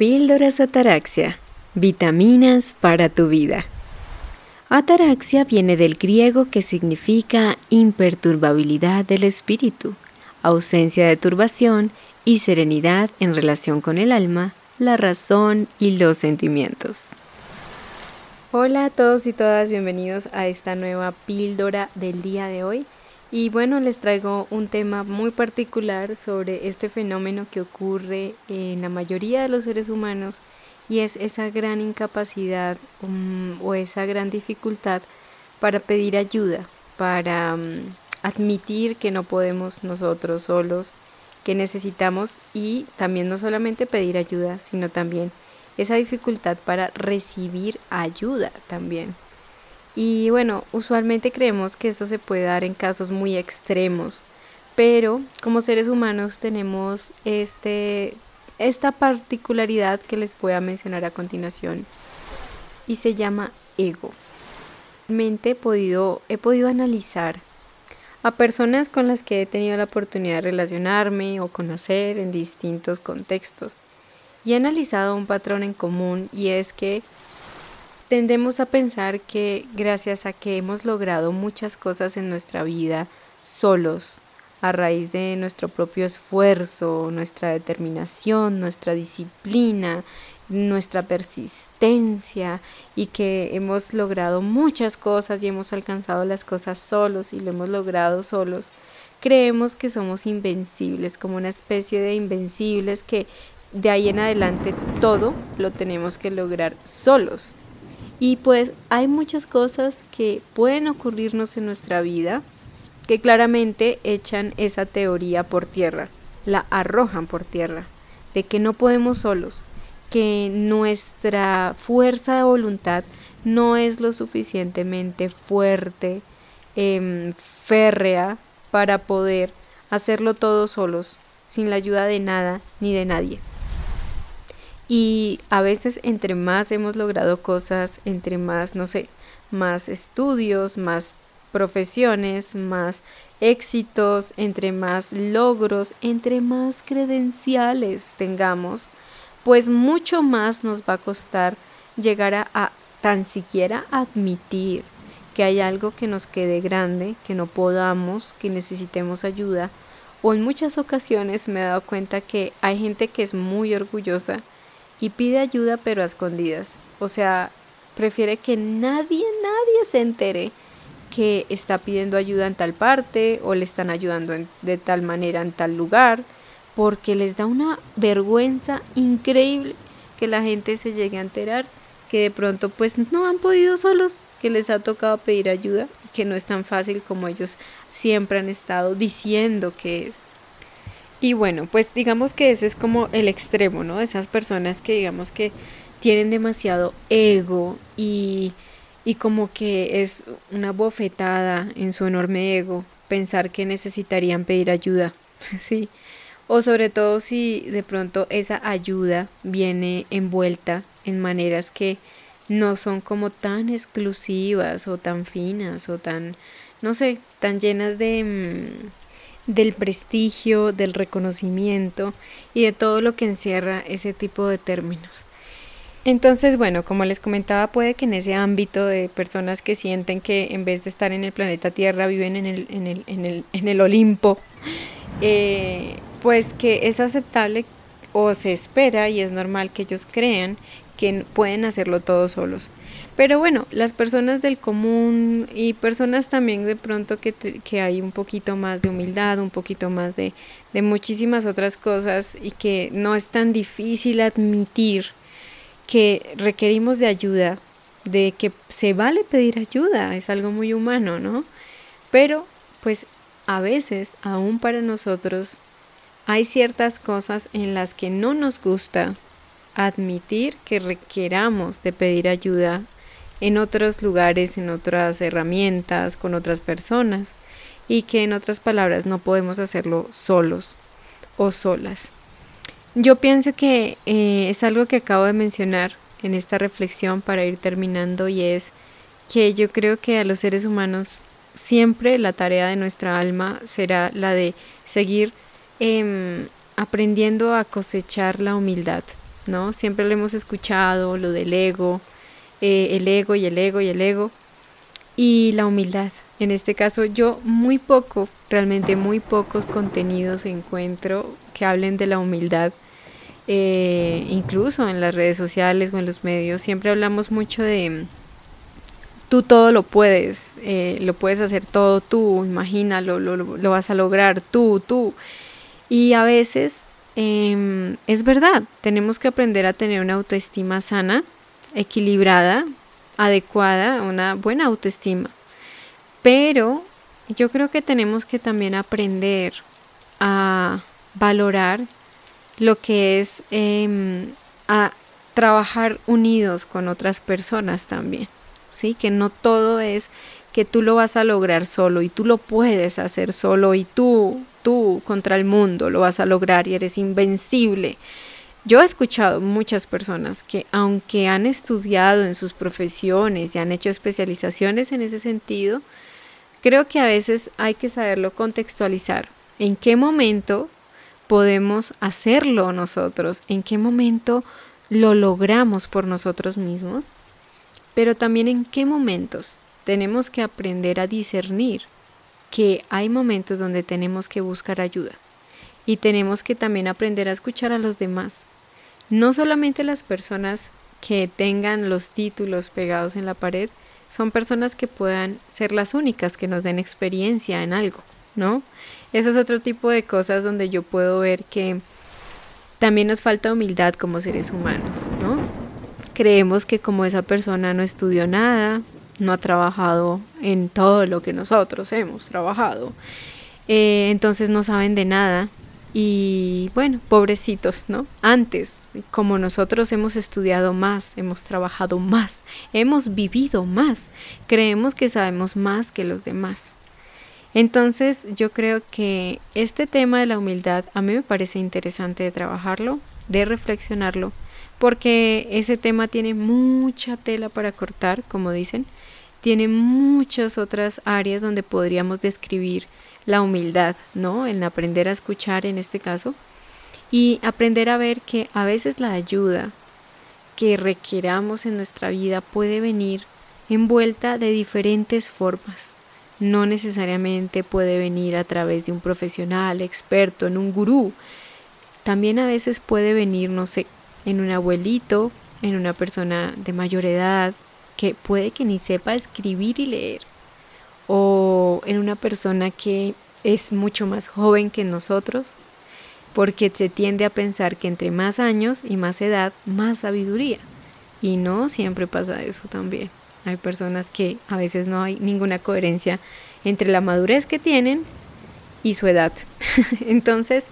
Píldoras Ataraxia. Vitaminas para tu vida. Ataraxia viene del griego que significa imperturbabilidad del espíritu, ausencia de turbación y serenidad en relación con el alma, la razón y los sentimientos. Hola a todos y todas, bienvenidos a esta nueva píldora del día de hoy. Y bueno, les traigo un tema muy particular sobre este fenómeno que ocurre en la mayoría de los seres humanos y es esa gran incapacidad um, o esa gran dificultad para pedir ayuda, para um, admitir que no podemos nosotros solos, que necesitamos y también no solamente pedir ayuda, sino también esa dificultad para recibir ayuda también. Y bueno, usualmente creemos que esto se puede dar en casos muy extremos, pero como seres humanos tenemos este, esta particularidad que les voy a mencionar a continuación y se llama ego. Realmente he podido, he podido analizar a personas con las que he tenido la oportunidad de relacionarme o conocer en distintos contextos y he analizado un patrón en común y es que Tendemos a pensar que gracias a que hemos logrado muchas cosas en nuestra vida solos, a raíz de nuestro propio esfuerzo, nuestra determinación, nuestra disciplina, nuestra persistencia y que hemos logrado muchas cosas y hemos alcanzado las cosas solos y lo hemos logrado solos, creemos que somos invencibles, como una especie de invencibles que de ahí en adelante todo lo tenemos que lograr solos. Y pues hay muchas cosas que pueden ocurrirnos en nuestra vida que claramente echan esa teoría por tierra, la arrojan por tierra, de que no podemos solos, que nuestra fuerza de voluntad no es lo suficientemente fuerte, em, férrea, para poder hacerlo todos solos, sin la ayuda de nada ni de nadie. Y a veces entre más hemos logrado cosas, entre más, no sé, más estudios, más profesiones, más éxitos, entre más logros, entre más credenciales tengamos, pues mucho más nos va a costar llegar a, tan siquiera admitir que hay algo que nos quede grande, que no podamos, que necesitemos ayuda. O en muchas ocasiones me he dado cuenta que hay gente que es muy orgullosa y pide ayuda pero a escondidas. O sea, prefiere que nadie, nadie se entere que está pidiendo ayuda en tal parte o le están ayudando de tal manera en tal lugar, porque les da una vergüenza increíble que la gente se llegue a enterar que de pronto pues no han podido solos, que les ha tocado pedir ayuda, que no es tan fácil como ellos siempre han estado diciendo que es. Y bueno, pues digamos que ese es como el extremo, ¿no? Esas personas que digamos que tienen demasiado ego y, y como que es una bofetada en su enorme ego pensar que necesitarían pedir ayuda, ¿sí? O sobre todo si de pronto esa ayuda viene envuelta en maneras que no son como tan exclusivas o tan finas o tan, no sé, tan llenas de... Mm, del prestigio, del reconocimiento y de todo lo que encierra ese tipo de términos. Entonces, bueno, como les comentaba, puede que en ese ámbito de personas que sienten que en vez de estar en el planeta Tierra viven en el, en el, en el, en el Olimpo, eh, pues que es aceptable o se espera y es normal que ellos crean que pueden hacerlo todos solos. Pero bueno, las personas del común y personas también de pronto que, que hay un poquito más de humildad, un poquito más de, de muchísimas otras cosas y que no es tan difícil admitir que requerimos de ayuda, de que se vale pedir ayuda, es algo muy humano, ¿no? Pero pues a veces, aún para nosotros, hay ciertas cosas en las que no nos gusta admitir que requeramos de pedir ayuda en otros lugares, en otras herramientas, con otras personas y que en otras palabras no podemos hacerlo solos o solas. Yo pienso que eh, es algo que acabo de mencionar en esta reflexión para ir terminando y es que yo creo que a los seres humanos siempre la tarea de nuestra alma será la de seguir em, aprendiendo a cosechar la humildad, ¿no? Siempre lo hemos escuchado, lo del ego, eh, el ego y el ego y el ego, y la humildad. En este caso yo muy poco, realmente muy pocos contenidos encuentro que hablen de la humildad. Eh, incluso en las redes sociales o en los medios, siempre hablamos mucho de tú todo lo puedes, eh, lo puedes hacer todo tú, imagínalo, lo, lo, vas a lograr tú, tú. Y a veces em, es verdad, tenemos que aprender a tener una autoestima sana, equilibrada, adecuada, una buena autoestima. Pero yo creo que tenemos que también aprender a valorar lo que es em, a trabajar unidos con otras personas también. ¿sí? Que no todo es que tú lo vas a lograr solo y tú lo puedes hacer solo y tú, tú contra el mundo lo vas a lograr y eres invencible. Yo he escuchado muchas personas que aunque han estudiado en sus profesiones y han hecho especializaciones en ese sentido, creo que a veces hay que saberlo contextualizar. ¿En qué momento podemos hacerlo nosotros? ¿En qué momento lo logramos por nosotros mismos? Pero también en qué momentos tenemos que aprender a discernir que hay momentos donde tenemos que buscar ayuda y tenemos que también aprender a escuchar a los demás no solamente las personas que tengan los títulos pegados en la pared, son personas que puedan ser las únicas que nos den experiencia en algo, ¿no? Ese es otro tipo de cosas donde yo puedo ver que también nos falta humildad como seres humanos, ¿no? Creemos que como esa persona no estudió nada, no ha trabajado en todo lo que nosotros hemos trabajado, eh, entonces no saben de nada y bueno, pobrecitos, ¿no? Antes, como nosotros hemos estudiado más, hemos trabajado más, hemos vivido más, creemos que sabemos más que los demás. Entonces yo creo que este tema de la humildad a mí me parece interesante de trabajarlo, de reflexionarlo, porque ese tema tiene mucha tela para cortar, como dicen, tiene muchas otras áreas donde podríamos describir la humildad, ¿no? En aprender a escuchar en este caso y aprender a ver que a veces la ayuda que requeramos en nuestra vida puede venir envuelta de diferentes formas. No necesariamente puede venir a través de un profesional, experto, en un gurú. También a veces puede venir, no sé, en un abuelito, en una persona de mayor edad, que puede que ni sepa escribir y leer o en una persona que es mucho más joven que nosotros, porque se tiende a pensar que entre más años y más edad, más sabiduría. Y no siempre pasa eso también. Hay personas que a veces no hay ninguna coherencia entre la madurez que tienen y su edad. Entonces,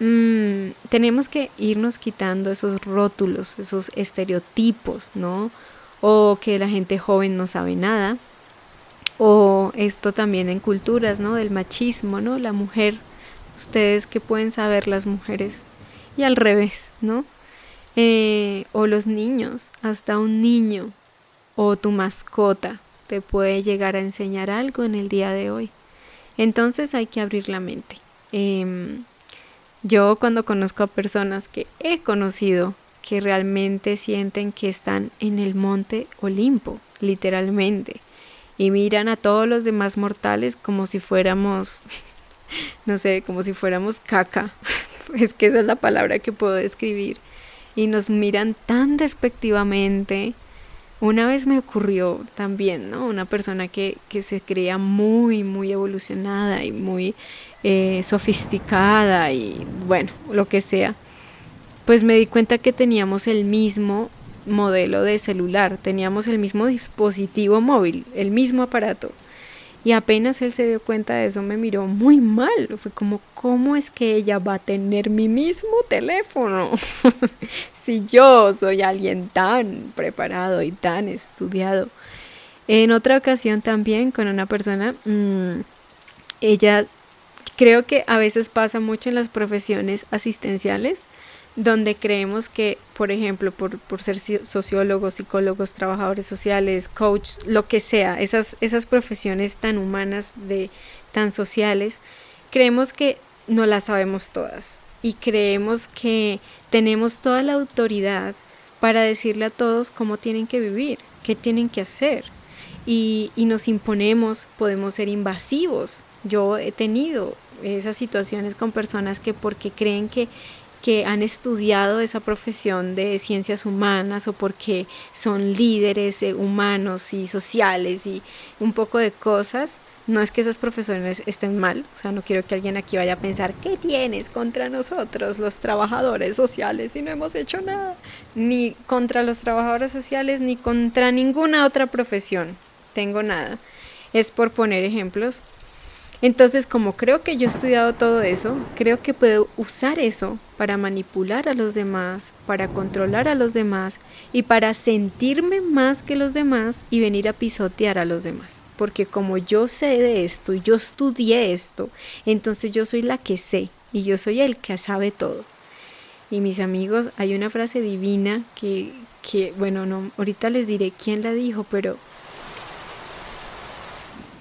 mm, tenemos que irnos quitando esos rótulos, esos estereotipos, ¿no? O que la gente joven no sabe nada, o esto también en culturas, ¿no? Del machismo, ¿no? La mujer, ustedes que pueden saber las mujeres. Y al revés, ¿no? Eh, o los niños, hasta un niño o tu mascota te puede llegar a enseñar algo en el día de hoy. Entonces hay que abrir la mente. Em, yo cuando conozco a personas que he conocido que realmente sienten que están en el monte Olimpo, literalmente, y miran a todos los demás mortales como si fuéramos, no sé, como si fuéramos caca. es que esa es la palabra que puedo describir. Y nos miran tan despectivamente. Una vez me ocurrió también, ¿no? Una persona que, que se creía muy, muy evolucionada y muy eh, sofisticada y bueno, lo que sea. Pues me di cuenta que teníamos el mismo modelo de celular, teníamos el mismo dispositivo móvil, el mismo aparato. Y apenas él se dio cuenta de eso, me miró muy mal. Fue como, ¿cómo es que ella va a tener mi mismo teléfono? si yo soy alguien tan preparado y tan estudiado. En otra ocasión también con una persona, mm, ella creo que a veces pasa mucho en las profesiones asistenciales donde creemos que, por ejemplo, por, ser sociólogos, psicólogos, trabajadores sociales, coach, lo que sea, esas, esas profesiones tan humanas, de, tan sociales, creemos que no las sabemos todas. y creemos que tenemos toda la autoridad para decirle a todos cómo tienen que vivir, qué tienen que hacer. Y, y nos imponemos, podemos ser invasivos. Yo he tenido esas situaciones con personas que porque creen que que han estudiado esa profesión de ciencias humanas o porque son líderes eh, humanos y sociales y un poco de cosas, no es que esos profesores estén mal, o sea, no quiero que alguien aquí vaya a pensar, ¿qué tienes contra nosotros, los trabajadores sociales, y no hemos hecho nada? Ni contra los trabajadores sociales, ni contra ninguna otra profesión, tengo nada. Es por poner ejemplos, entonces, como creo que yo he estudiado todo eso, creo que puedo usar eso para manipular a los demás, para controlar a los demás y para sentirme más que los demás y venir a pisotear a los demás. Porque como yo sé de esto y yo estudié esto, entonces yo soy la que sé y yo soy el que sabe todo. Y mis amigos, hay una frase divina que, que bueno, no, ahorita les diré quién la dijo, pero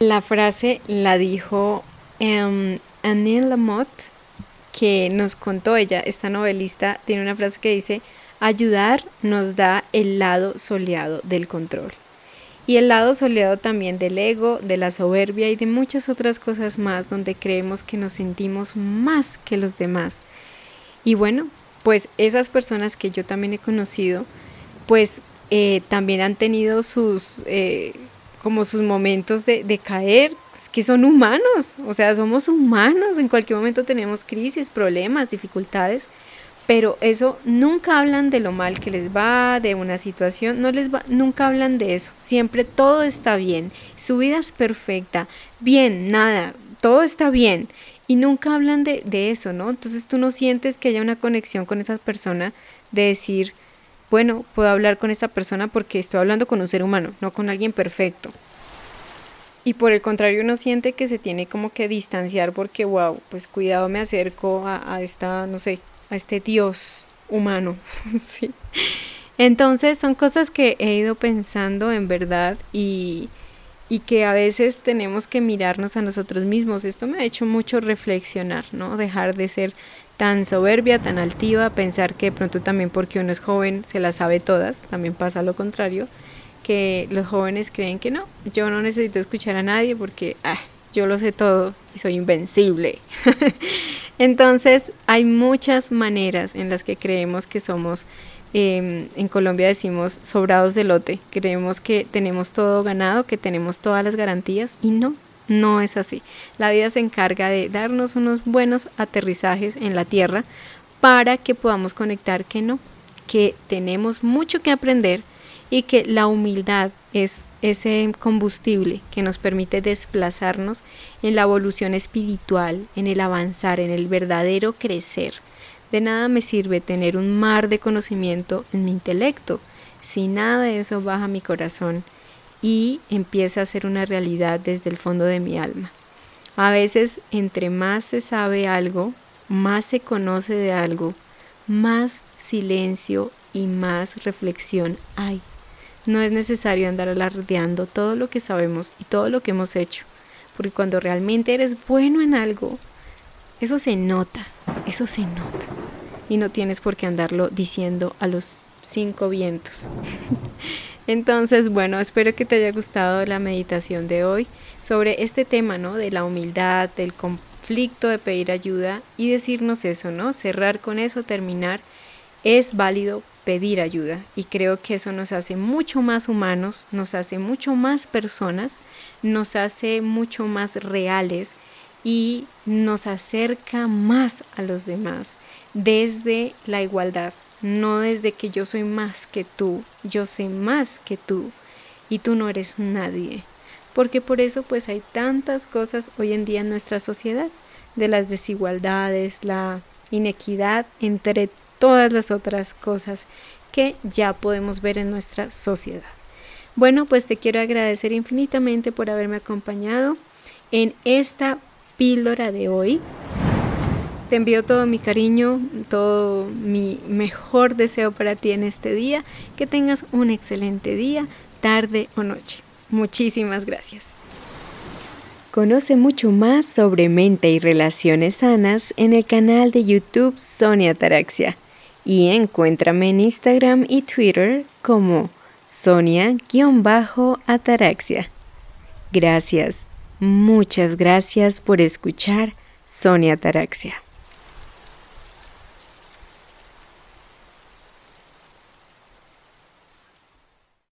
la frase la dijo um, Annie Lamotte, que nos contó ella, esta novelista, tiene una frase que dice, ayudar nos da el lado soleado del control. Y el lado soleado también del ego, de la soberbia y de muchas otras cosas más donde creemos que nos sentimos más que los demás. Y bueno, pues esas personas que yo también he conocido, pues eh, también han tenido sus... Eh, como sus momentos de, caer, pues, que son humanos, o sea, somos humanos, en cualquier momento tenemos crisis, problemas, dificultades, pero eso nunca hablan de lo mal que les va, de una situación, no les va, nunca hablan de eso, siempre todo está bien, su vida es perfecta, bien, nada, todo está bien, y nunca hablan de, de eso, ¿no? Entonces tú no sientes que haya una conexión con esa persona de decir, bueno, puedo hablar con esta persona porque estoy hablando con un ser humano, no con alguien perfecto. Y por el contrario uno siente que se tiene como que distanciar porque, wow, pues cuidado me acerco a, esta, no sé, a este Dios humano. sí. Entonces son cosas que he ido pensando en verdad y, y que a veces tenemos que mirarnos a nosotros mismos. Esto me ha hecho mucho reflexionar, ¿no? Dejar de ser tan soberbia, tan altiva, pensar que de pronto también porque uno es joven se las sabe todas, también pasa lo contrario, que los jóvenes creen que no, yo no necesito escuchar a nadie porque ah, yo lo sé todo y soy invencible. Entonces hay muchas maneras en las que creemos que somos, em, en Colombia decimos sobrados de lote, creemos que tenemos todo ganado, que tenemos todas las garantías y no, no es así. La vida se encarga de darnos unos buenos aterrizajes en la tierra para que podamos conectar que no, que tenemos mucho que aprender y que la humildad es ese combustible que nos permite desplazarnos en la evolución espiritual, en el avanzar, en el verdadero crecer. De nada me sirve tener un mar de conocimiento en mi intelecto si nada de eso baja mi corazón y empieza a ser una realidad desde el fondo de mi alma. A veces, entre más se sabe algo, más se conoce de algo, más silencio y más reflexión hay. No es necesario andar alardeando todo lo que sabemos y todo lo que hemos hecho, porque cuando realmente eres bueno en algo, eso se nota, eso se nota. Y no tienes por qué andarlo diciendo a los cinco vientos. Entonces, bueno, espero que te haya gustado la meditación de hoy sobre este tema, ¿no? De la humildad, del conflicto, de pedir ayuda y decirnos eso, ¿no? Cerrar con eso, terminar. Es válido pedir ayuda y creo que eso nos hace mucho más humanos, nos hace mucho más personas, nos hace mucho más reales y nos acerca más a los demás desde la igualdad, no desde que yo soy más que tú, yo sé más que tú y tú no eres nadie. Porque por eso pues hay tantas cosas hoy en día en nuestra sociedad, de las desigualdades, la inequidad, entre todas las otras cosas que ya podemos ver en nuestra sociedad. Bueno, pues te quiero agradecer infinitamente por haberme acompañado en esta píldora de hoy. Te envío todo mi cariño, todo mi mejor deseo para ti en este día. Que tengas un excelente día, tarde o noche. Muchísimas gracias. Conoce mucho más sobre mente y relaciones sanas en el canal de YouTube Sonia Ataraxia y encuéntrame en Instagram y Twitter como Sonia-Ataraxia. Gracias, muchas gracias por escuchar Sonia Ataraxia.